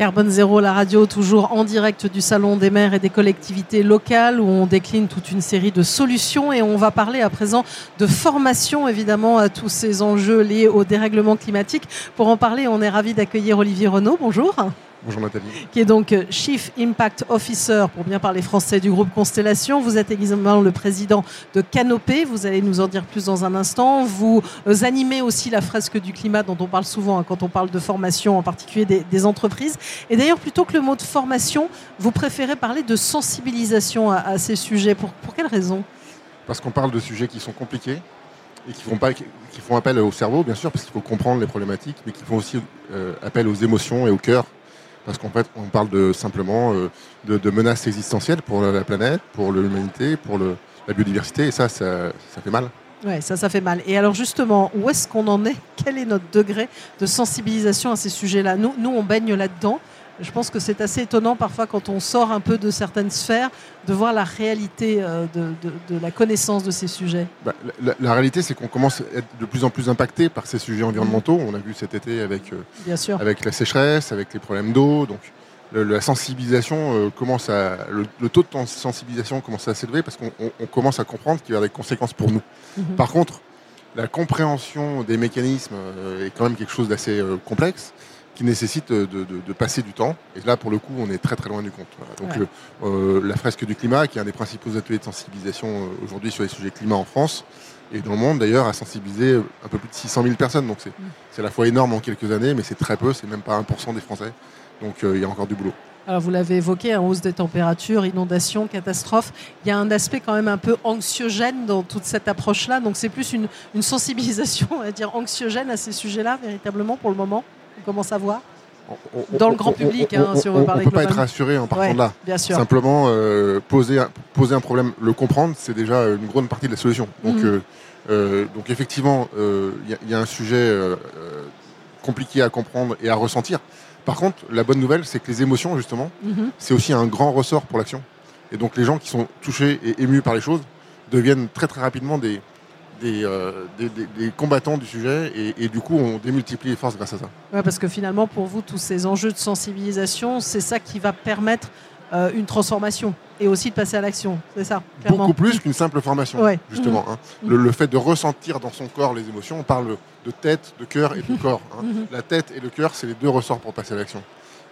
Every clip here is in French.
Carbone Zéro, la radio, toujours en direct du Salon des maires et des collectivités locales où on décline toute une série de solutions et on va parler à présent de formation évidemment à tous ces enjeux liés au dérèglement climatique. Pour en parler, on est ravi d'accueillir Olivier Renaud. Bonjour. Bonjour Nathalie. Qui est donc euh, Chief Impact Officer, pour bien parler français, du groupe Constellation. Vous êtes également le président de Canopée. Vous allez nous en dire plus dans un instant. Vous euh, animez aussi la fresque du climat dont on parle souvent hein, quand on parle de formation, en particulier des, entreprises. Et d'ailleurs, plutôt que le mot de formation, vous préférez parler de sensibilisation à, ces sujets. Pour, pour quelles raisons Parce qu'on parle de sujets qui sont compliqués et qui font, pas, qui font appel au cerveau, bien sûr, parce qu'il faut comprendre les problématiques, mais qui font aussi euh, appel aux émotions et au cœur parce qu'en fait, on parle de, simplement euh, de, menaces existentielles pour la planète, pour l'humanité, pour la biodiversité, et ça, ça, fait mal. Oui, ça, ça fait mal. Et alors justement, où est-ce qu'on en est? Quel est notre degré de sensibilisation à ces sujets-là? Nous, nous, on baigne là-dedans. Je pense que c'est assez étonnant parfois quand on sort un peu de certaines sphères de voir la réalité euh, de, la connaissance de ces sujets. Bah, la, réalité, c'est qu'on commence à être de plus en plus impacté par ces sujets environnementaux. On a vu cet été avec, euh, avec la sécheresse, avec les problèmes d'eau. Donc la sensibilisation euh, commence à. Le, taux de sensibilisation commence à s'élever parce qu'on commence à comprendre qu'il y a des conséquences pour nous. Mhm. Par contre, la compréhension des mécanismes est quand même quelque chose d'assez complexe qui nécessite de, passer du temps. Et là, pour le coup, on est très très loin du compte. Donc, euh, euh, la fresque du climat, qui est un des principaux ateliers de sensibilisation euh, aujourd'hui sur les sujets climat en France, et dans le monde d'ailleurs, a sensibilisé un peu plus de 600 000 personnes. Donc, c'est mm. à la fois énorme en quelques années, mais c'est très peu, c'est même pas 1% des Français. Donc, il y a encore du boulot. Alors vous l'avez évoqué, en hausse des températures, inondations, catastrophes. Il y a un aspect quand même un peu anxiogène dans toute cette approche-là. Donc c'est plus une, une, sensibilisation, on va dire, anxiogène à ces sujets-là, véritablement, pour le moment? On commence à voir dans le grand public, hein, si on parler On ne peut pas être rassuré en partant de là. Bien sûr. Simplement, euh, poser, poser un problème, le comprendre, c'est déjà une grande partie de la solution. Donc, mhm. euh, euh, donc effectivement, il y, a un sujet compliqué à comprendre et à ressentir. Par contre, la bonne nouvelle, c'est que les émotions, justement, mhm. c'est aussi un grand ressort pour l'action. Et donc les gens qui sont touchés et émus par les choses deviennent très très rapidement des, euh, des, combattants du sujet et, du coup on démultiplie les forces grâce à ça. Ouais, parce que finalement pour vous tous ces enjeux de sensibilisation, c'est ça qui va permettre euh, une transformation et aussi de passer à l'action, c'est ça Beaucoup plus qu'une simple formation, justement. Hein. Mmh. Le, fait de ressentir dans son corps les émotions, on parle de tête, de cœur et de corps. Hein. Mmh. La tête et le cœur, c'est les deux ressorts pour passer à l'action.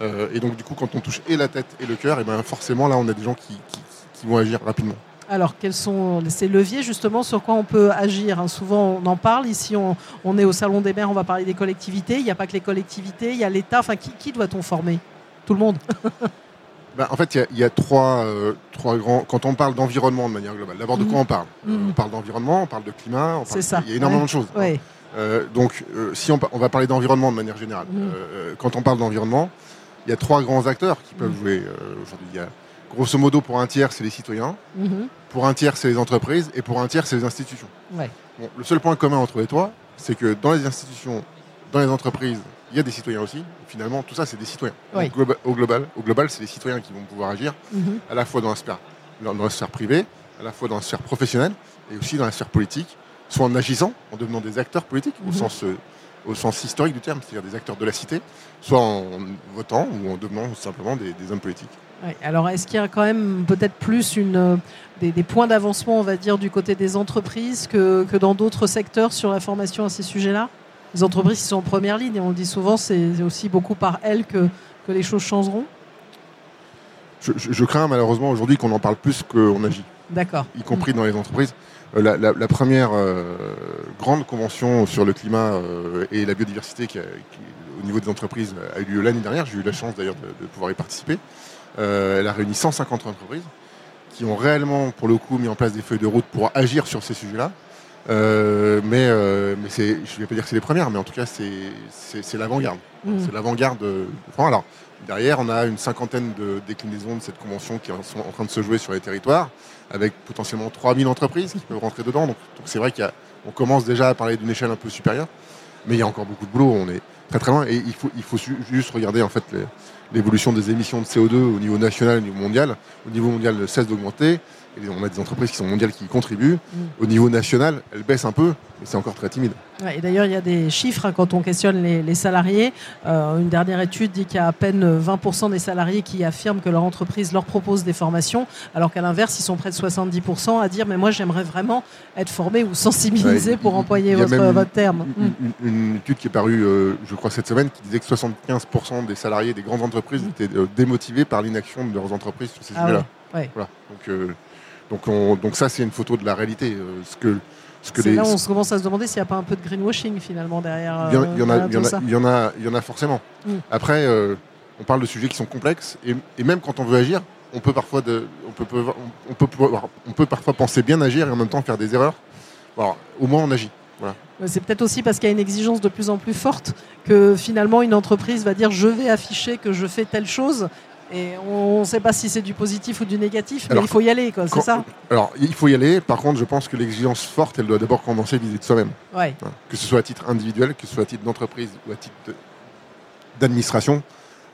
Euh, et donc du coup quand on touche et la tête et le cœur, et ben forcément là on a des gens qui vont agir rapidement. Alors, quels sont ces leviers justement sur quoi on peut agir hein? Souvent, on en parle. Ici, on, est au Salon des maires, on va parler des collectivités. Il n'y a pas que les collectivités, il y a l'État. Enfin, qui, doit-on former? Tout le monde ben, En fait, il y a, trois, euh, trois grands. Quand on parle d'environnement de manière globale, d'abord de quoi mhm. on parle? Mhm. On parle d'environnement, on parle de climat. C'est ça. Il y a énormément de choses. Hein. Euh, donc, euh, si on, va parler d'environnement de manière générale, mhm. quand on parle d'environnement, il y a trois grands acteurs qui peuvent jouer aujourd'hui. Grosso modo, pour un tiers, c'est les citoyens. Pour un tiers, c'est les entreprises. Et pour un tiers, c'est les institutions. le seul point commun entre les trois, c'est que dans les institutions, dans les entreprises, il y a des citoyens aussi. Finalement, tout ça, c'est des citoyens. au global, au global c'est les citoyens qui vont pouvoir agir, mhm. à la fois dans la, sphère, dans la sphère privée, à la fois dans la sphère professionnelle et aussi dans la sphère politique, soit en agissant, en devenant des acteurs politiques, au, mhm. sens, euh, au sens historique du terme, c'est-à-dire des acteurs de la cité, soit en votant ou en devenant simplement des hommes politiques. Alors, est-ce qu'il y a quand même peut-être plus une, euh, des, points d'avancement, on va dire, du côté des entreprises que, dans d'autres secteurs sur la formation à ces sujets-là? Les entreprises qui sont en première ligne, et on le dit souvent, c'est aussi beaucoup par elles que, que les choses changeront? Je, crains malheureusement aujourd'hui qu'on en parle plus qu'on agit. D'accord. Y compris dans les entreprises. Euh, la, première euh, grande convention sur le climat et la biodiversité qui, au niveau des entreprises a eu lieu l'année dernière. J'ai eu la chance d'ailleurs de, pouvoir y participer. Euh, elle a réuni 150 entreprises qui ont réellement, pour le coup, mis en place des feuilles de route pour agir sur ces sujets-là. Euh, mais euh, mais je ne vais pas dire que c'est les premières, mais en tout cas, c'est l'avant-garde. Mmh. C'est l'avant-garde de Alors, derrière, on a une cinquantaine de déclinaisons de cette convention qui sont en train de se jouer sur les territoires, avec potentiellement 3000 entreprises qui peuvent rentrer dedans. Donc, c'est vrai qu'on commence déjà à parler d'une échelle un peu supérieure, mais il y a encore beaucoup de boulot. On est, très très loin. Et il faut, il faut juste regarder en fait l'évolution des émissions de CO2 au niveau national, au niveau mondial. Au niveau mondial, cesse d'augmenter on a des entreprises qui sont mondiales qui y contribuent. Mm. Au niveau national, elles baissent un peu, mais c'est encore très timide. et d'ailleurs, il y a des chiffres hein, quand on questionne les, salariés. Euh, une dernière étude dit qu'il y a à peine 20% des salariés qui affirment que leur entreprise leur propose des formations, alors qu'à l'inverse, ils sont près de 70% à dire Mais moi, j'aimerais vraiment être formé ou sensibilisé pour employer votre, terme. Une, étude qui est parue, euh, je crois, cette semaine, qui disait que 75% des salariés des grandes entreprises mm. étaient euh, démotivés par l'inaction de leurs entreprises sur ces ah sujets-là. Voilà. Donc, donc, donc ça, c'est une photo de la réalité. Euh, ce que, ce que là, on commence à se demander s'il n'y a pas un peu de greenwashing finalement derrière. Il y, en, a, il, y en a, y en a forcément. Mm. Après, euh, on parle de sujets qui sont complexes et, même quand on veut agir, on peut parfois, de, on peut, on peut, on peut parfois penser bien agir et en même temps faire des erreurs. au moins, on agit. Voilà. C'est peut-être aussi parce qu'il y a une exigence de plus en plus forte que finalement une entreprise va dire je vais afficher que je fais telle chose et on ne sait pas si c'est du positif ou du négatif, mais il faut y aller, c'est ça Alors, il faut y aller. Par contre, je pense que l'exigence forte, elle doit d'abord commencer vis-à-vis de soi-même. Ouais. Que ce soit à titre individuel, que ce soit à titre d'entreprise ou à titre d'administration.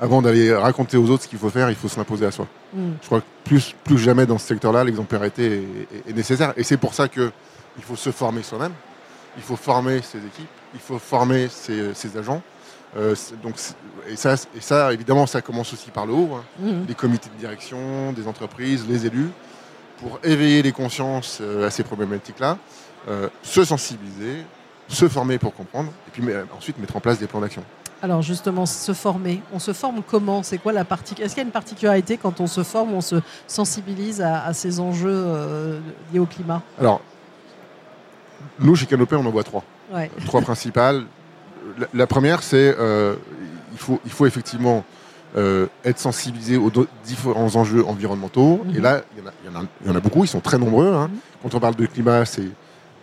Avant d'aller raconter aux autres ce qu'il faut faire, il faut se l'imposer à soi. Hmm. Je crois que plus, plus jamais dans ce secteur-là, l'exemplarité est, nécessaire. Et c'est pour ça qu'il faut se former soi-même. Il faut former ses équipes. Il faut former ses agents. Euh, donc, et, ça, et ça, évidemment, ça commence aussi par le haut, hein. mmh. les comités de direction, des entreprises, les élus, pour éveiller les consciences euh, à ces problématiques-là, euh, se sensibiliser, se former pour comprendre, et puis ensuite mettre en place des plans d'action. Alors justement, se former, on se forme comment? C'est quoi la partie Est-ce qu'il y a une particularité quand on se forme, on se sensibilise à, ces enjeux liés au climat? Alors, nous, chez Canopé, on en voit trois. Trois principales la, première, c'est euh, il, faut, il faut effectivement euh, être sensibilisé aux différents enjeux environnementaux. Et mhm. là, il y, en a, beaucoup, ils sont très nombreux. Hein. Mhm. Quand on parle de climat, c'est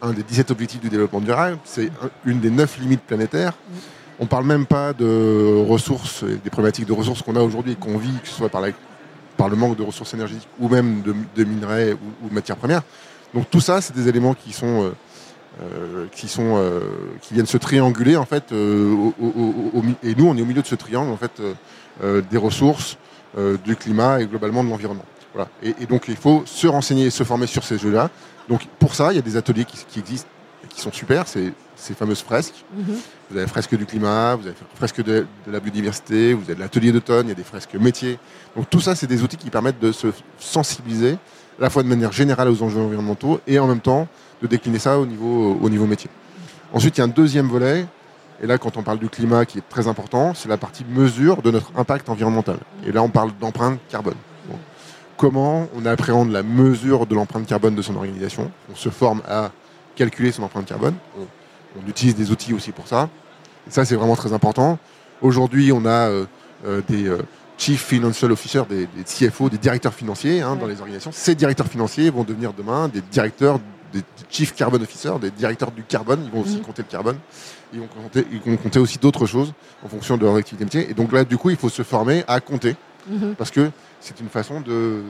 un des 17 objectifs du développement durable, c'est une des 9 limites planétaires. Mhm. On ne parle même pas de ressources, des problématiques de ressources qu'on a aujourd'hui et qu'on vit, que ce soit par, par, le manque de ressources énergétiques ou même de, minerais ou, de matières premières. Donc tout ça, c'est des éléments qui sont euh, euh, qui sont euh, qui viennent se trianguler en fait euh, et nous on est au milieu de ce triangle en fait des ressources du climat et globalement de l'environnement. Voilà. et, donc il faut se renseigner et se former sur ces jeux là donc pour ça il y a des ateliers qui, existent et qui sont super. C'est ces fameuses fresques. Mm-hmm. vous avez fresque du climat vous avez fresque de, de la biodiversité vous avez l'atelier d'automne il y a des fresques métiers. Donc tout ça c'est des outils qui permettent de se sensibiliser à la fois de manière générale aux enjeux environnementaux et en même temps de décliner ça au niveau, au niveau métier. Ensuite, il y a un deuxième volet, et là, quand on parle du climat qui est très important, c'est la partie mesure de notre impact environnemental. Et là, on parle d'empreinte carbone. Comment on appréhende la mesure de l'empreinte carbone de son organisation? On se forme à calculer son empreinte carbone. On, utilise des outils aussi pour ça. Et ça, c'est vraiment très important. Aujourd'hui, on a euh, euh, des euh, Chief Financial Officer, des, CFO, des directeurs financiers hein, dans les organisations. Ces directeurs financiers vont devenir demain des directeurs des chief carbon officers, des directeurs du carbone, ils vont aussi mhm. compter le carbone. Ils vont compter, ils vont compter aussi d'autres choses en fonction de leur activité métier. Et donc là, du coup, il faut se former à compter mhm. parce que c'est une façon de,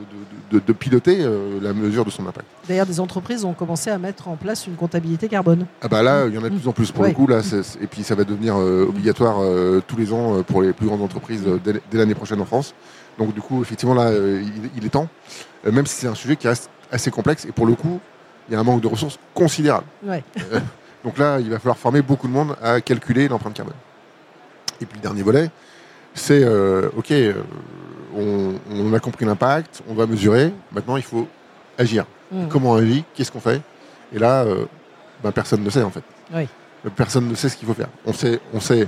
de, piloter euh, la mesure de son impact. D'ailleurs, des entreprises ont commencé à mettre en place une comptabilité carbone. Ah bah là, il y en a de plus en plus pour le coup. Là, et puis ça va devenir euh, obligatoire euh, tous les ans pour les plus grandes entreprises dès, l'année prochaine en France. Donc du coup, effectivement, là, il, il, est temps. même si c'est un sujet qui reste assez complexe. Et pour le coup, il y a un manque de ressources considérable. Donc là, il va falloir former beaucoup de monde à calculer l'empreinte carbone. Et puis le dernier volet, c'est euh, OK, euh, on, a compris l'impact, on va mesurer, maintenant il faut agir. Mm. Comment on agit Qu'est-ce qu'on fait? Et là, ben, personne ne sait en fait. Personne ne sait ce qu'il faut faire. On sait, on, sait,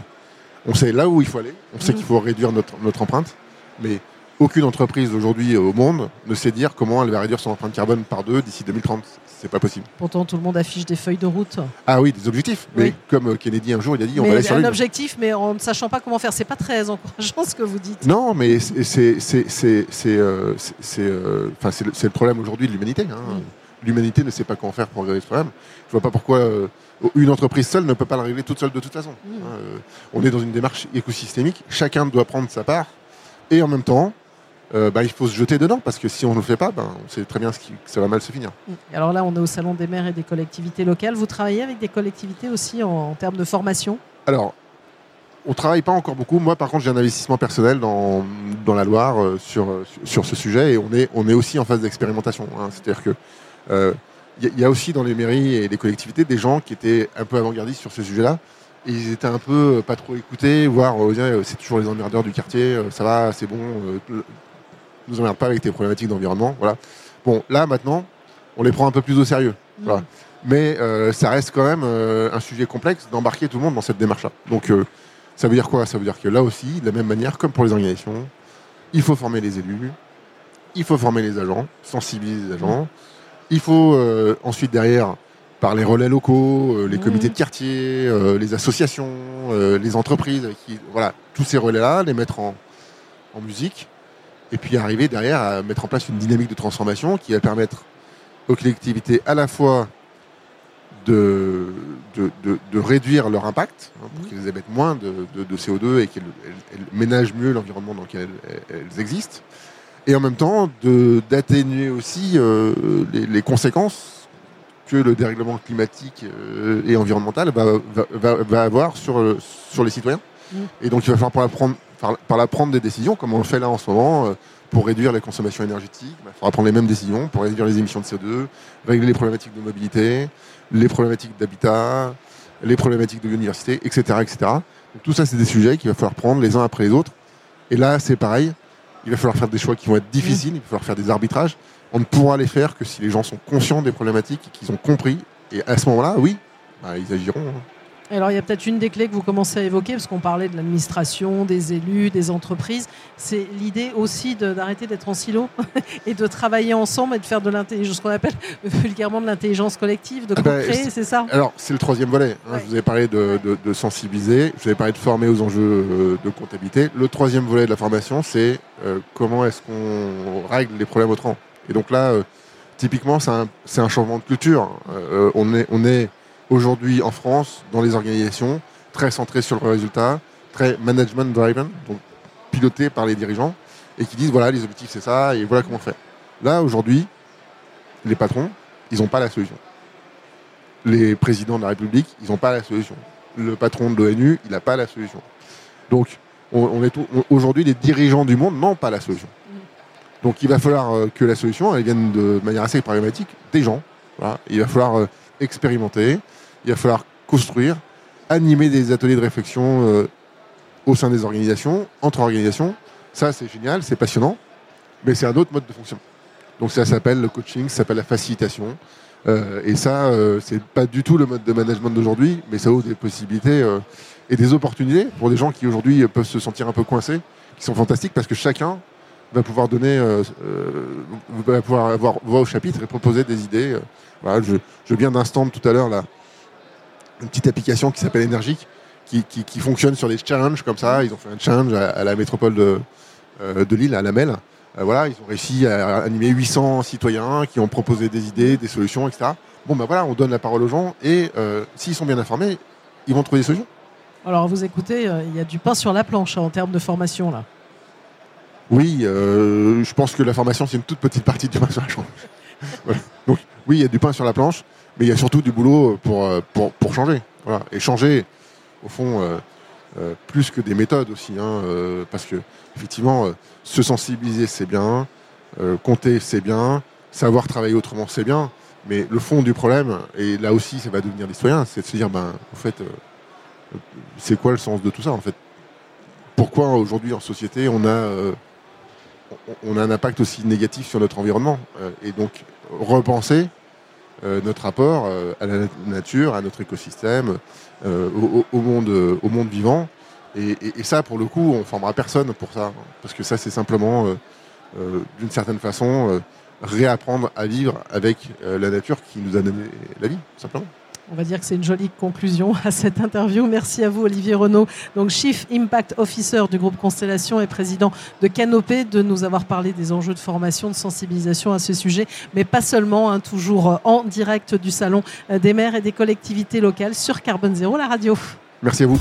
on sait là où il faut aller, on sait mm. qu'il faut réduire notre, notre empreinte, mais aucune entreprise aujourd'hui au monde ne sait dire comment elle va réduire son empreinte carbone par deux d'ici 2030 c'est pas possible. Pourtant, tout le monde affiche des feuilles de route. Ah oui, des objectifs. Mais comme euh, Kennedy un jour, il a dit, on va aller sur un objectif, mais en ne sachant pas comment faire. C'est pas très encourageant ce que vous dites. Non, mais c'est euh, euh, le problème aujourd'hui de l'humanité. Hein. L'humanité ne sait pas comment faire pour régler ce problème. Je vois pas pourquoi une entreprise seule ne peut pas le régler toute seule de toute façon. Hein. on est dans une démarche écosystémique. Chacun doit prendre sa part. Et en même temps, euh, bah, il faut se jeter dedans parce que si on ne le fait pas, ben, on sait très bien ce qui, que ça va mal se finir. Alors là, on est au Salon des maires et des collectivités locales. Vous travaillez avec des collectivités aussi en, termes de formation? Alors, on travaille pas encore beaucoup. Moi, par contre, j'ai un investissement personnel dans, dans la Loire euh, sur, sur ce sujet et on est, on est aussi en phase d'expérimentation. Hein. C'est-à-dire que il y, a aussi dans les mairies et les collectivités des gens qui étaient un peu avant-gardistes sur ce sujet-là. Et ils étaient un peu pas trop écoutés, voire c'est toujours les emmerdeurs du quartier, ça va, c'est bon, nous emmerde pas avec tes problématiques d'environnement. Voilà. Bon, là maintenant, on les prend un peu plus au sérieux. Voilà. Mais euh, ça reste quand même euh, un sujet complexe d'embarquer tout le monde dans cette démarche-là. Donc euh, ça veut dire quoi? Ça veut dire que là aussi, de la même manière, comme pour les organisations, il faut former les élus, il faut former les agents, sensibiliser les agents. Il faut ensuite derrière, par les relais locaux, les comités de quartier, les associations, les entreprises, qui, voilà, tous ces relais-là, les mettre en, en musique, et puis arriver derrière à mettre en place une dynamique de transformation qui va permettre aux collectivités à la fois de, de, réduire leur impact, hein, pour qu'ils émettent moins de, CO2 et qu'elles ménagent mieux l'environnement dans lequel elles, existent, et en même temps d'atténuer aussi euh, les, conséquences que le dérèglement climatique euh, et environnemental va, va, avoir sur, sur les citoyens. Mmh. Et donc il va falloir par la, prendre, par, la prendre des décisions, comme on le fait là en ce moment, euh, pour réduire les consommations énergétiques. Il faudra prendre les mêmes décisions pour réduire les émissions de CO2, régler les problématiques de mobilité, les problématiques d'habitat, les problématiques de biodiversité, etc. etc. Donc, tout ça, c'est des sujets qu'il va falloir prendre les uns après les autres. Et là, c'est pareil. Il va falloir faire des choix qui vont être difficiles, il va falloir faire des arbitrages. On ne pourra les faire que si les gens sont conscients des problématiques et qu'ils ont compris. Et à ce moment-là, oui, bah, ils agiront. Hein. Alors il y a peut-être une des clés que vous commencez à évoquer, parce qu'on parlait de l'administration, des élus, des entreprises. C'est l'idée aussi d'arrêter d'être en silo et de travailler ensemble et de faire de l'intelligence, ce qu'on appelle vulgairement de l'intelligence collective, de ah ben, co-créer, c'est ça? Alors c'est le troisième volet. Hein. Je vous ai parlé de, sensibiliser, je vous ai parlé de former aux enjeux euh, de comptabilité. Le troisième volet de la formation, c'est euh, comment est-ce qu'on règle les problèmes autrement. Et donc là, euh, typiquement, c'est un, un, changement de culture. on est, on est aujourd'hui en France, dans les organisations, très centré sur le résultat, très management driven, donc piloté par les dirigeants, et qui disent voilà, les objectifs c'est ça, et voilà comment fait. Là, aujourd'hui, les patrons, ils n'ont pas la solution. Les présidents de la République, ils n'ont pas la solution. Le patron de l'ONU, il n'a pas la solution. Donc, on, est aujourd'hui, les dirigeants du monde n'ont pas la solution. Donc, il va falloir euh, que la solution, elle vienne de manière assez pragmatique des gens. Il va falloir euh, expérimenter, il va falloir construire, animer des ateliers de réflexion euh, au sein des organisations, entre organisations. Ça, c'est génial, c'est passionnant, mais c'est un autre mode de fonction. Donc ça s'appelle le coaching, ça s'appelle la facilitation. Euh, et ça, euh, c'est pas du tout le mode de management d'aujourd'hui, mais ça ouvre des possibilités et des opportunités pour des gens qui aujourd'hui peuvent se sentir un peu coincés, qui sont fantastiques parce que chacun va pouvoir donner, va pouvoir avoir voix au chapitre et proposer des idées. Voilà, je, je viens d'un stand tout à l'heure là une petite application qui s'appelle Energique, qui, qui, fonctionne sur des challenges comme ça. Ils ont fait un challenge à, la métropole de, euh, de Lille, à la MEL. Euh, voilà, ils ont réussi à animer 800 citoyens qui ont proposé des idées, des solutions, etc. Bon, ben voilà, on donne la parole aux gens et euh, s'ils sont bien informés, ils vont trouver des solutions. Alors, vous écoutez, il y a du pain sur la planche hein, en termes de formation, là. Oui, je pense que la formation, c'est une toute petite partie du pain sur la planche. Donc, oui, il y a du pain sur la planche mais il y a surtout du boulot pour, euh, pour, pour changer. Voilà. Et changer, au fond, euh, euh, plus que des méthodes aussi. Hein, parce que, effectivement, se sensibiliser, c'est bien. compter, c'est bien. Savoir travailler autrement, c'est bien. Mais le fond du problème, et là aussi, ça va devenir des citoyens, c'est de se dire, ben, en fait, c'est quoi le sens de tout ça, en fait? Pourquoi aujourd'hui, en société, on a, on a un impact aussi négatif sur notre environnement Et donc, repenser euh, notre rapport euh, à la nature, à notre écosystème, euh, au, monde, au monde vivant. Et, ça, pour le coup, on ne formera personne pour ça. Parce que ça, c'est simplement, d'une certaine façon, réapprendre à vivre avec la nature qui nous a donné la vie, simplement. On va dire que c'est une jolie conclusion à cette interview. Merci à vous, Olivier Renaud, donc Chief Impact Officer du groupe Constellation et président de Canopé, de nous avoir parlé des enjeux de formation, de sensibilisation à ce sujet, mais pas seulement, hein, toujours en direct du Salon des maires et des collectivités locales sur Carbone Zéro, la radio. Merci à vous.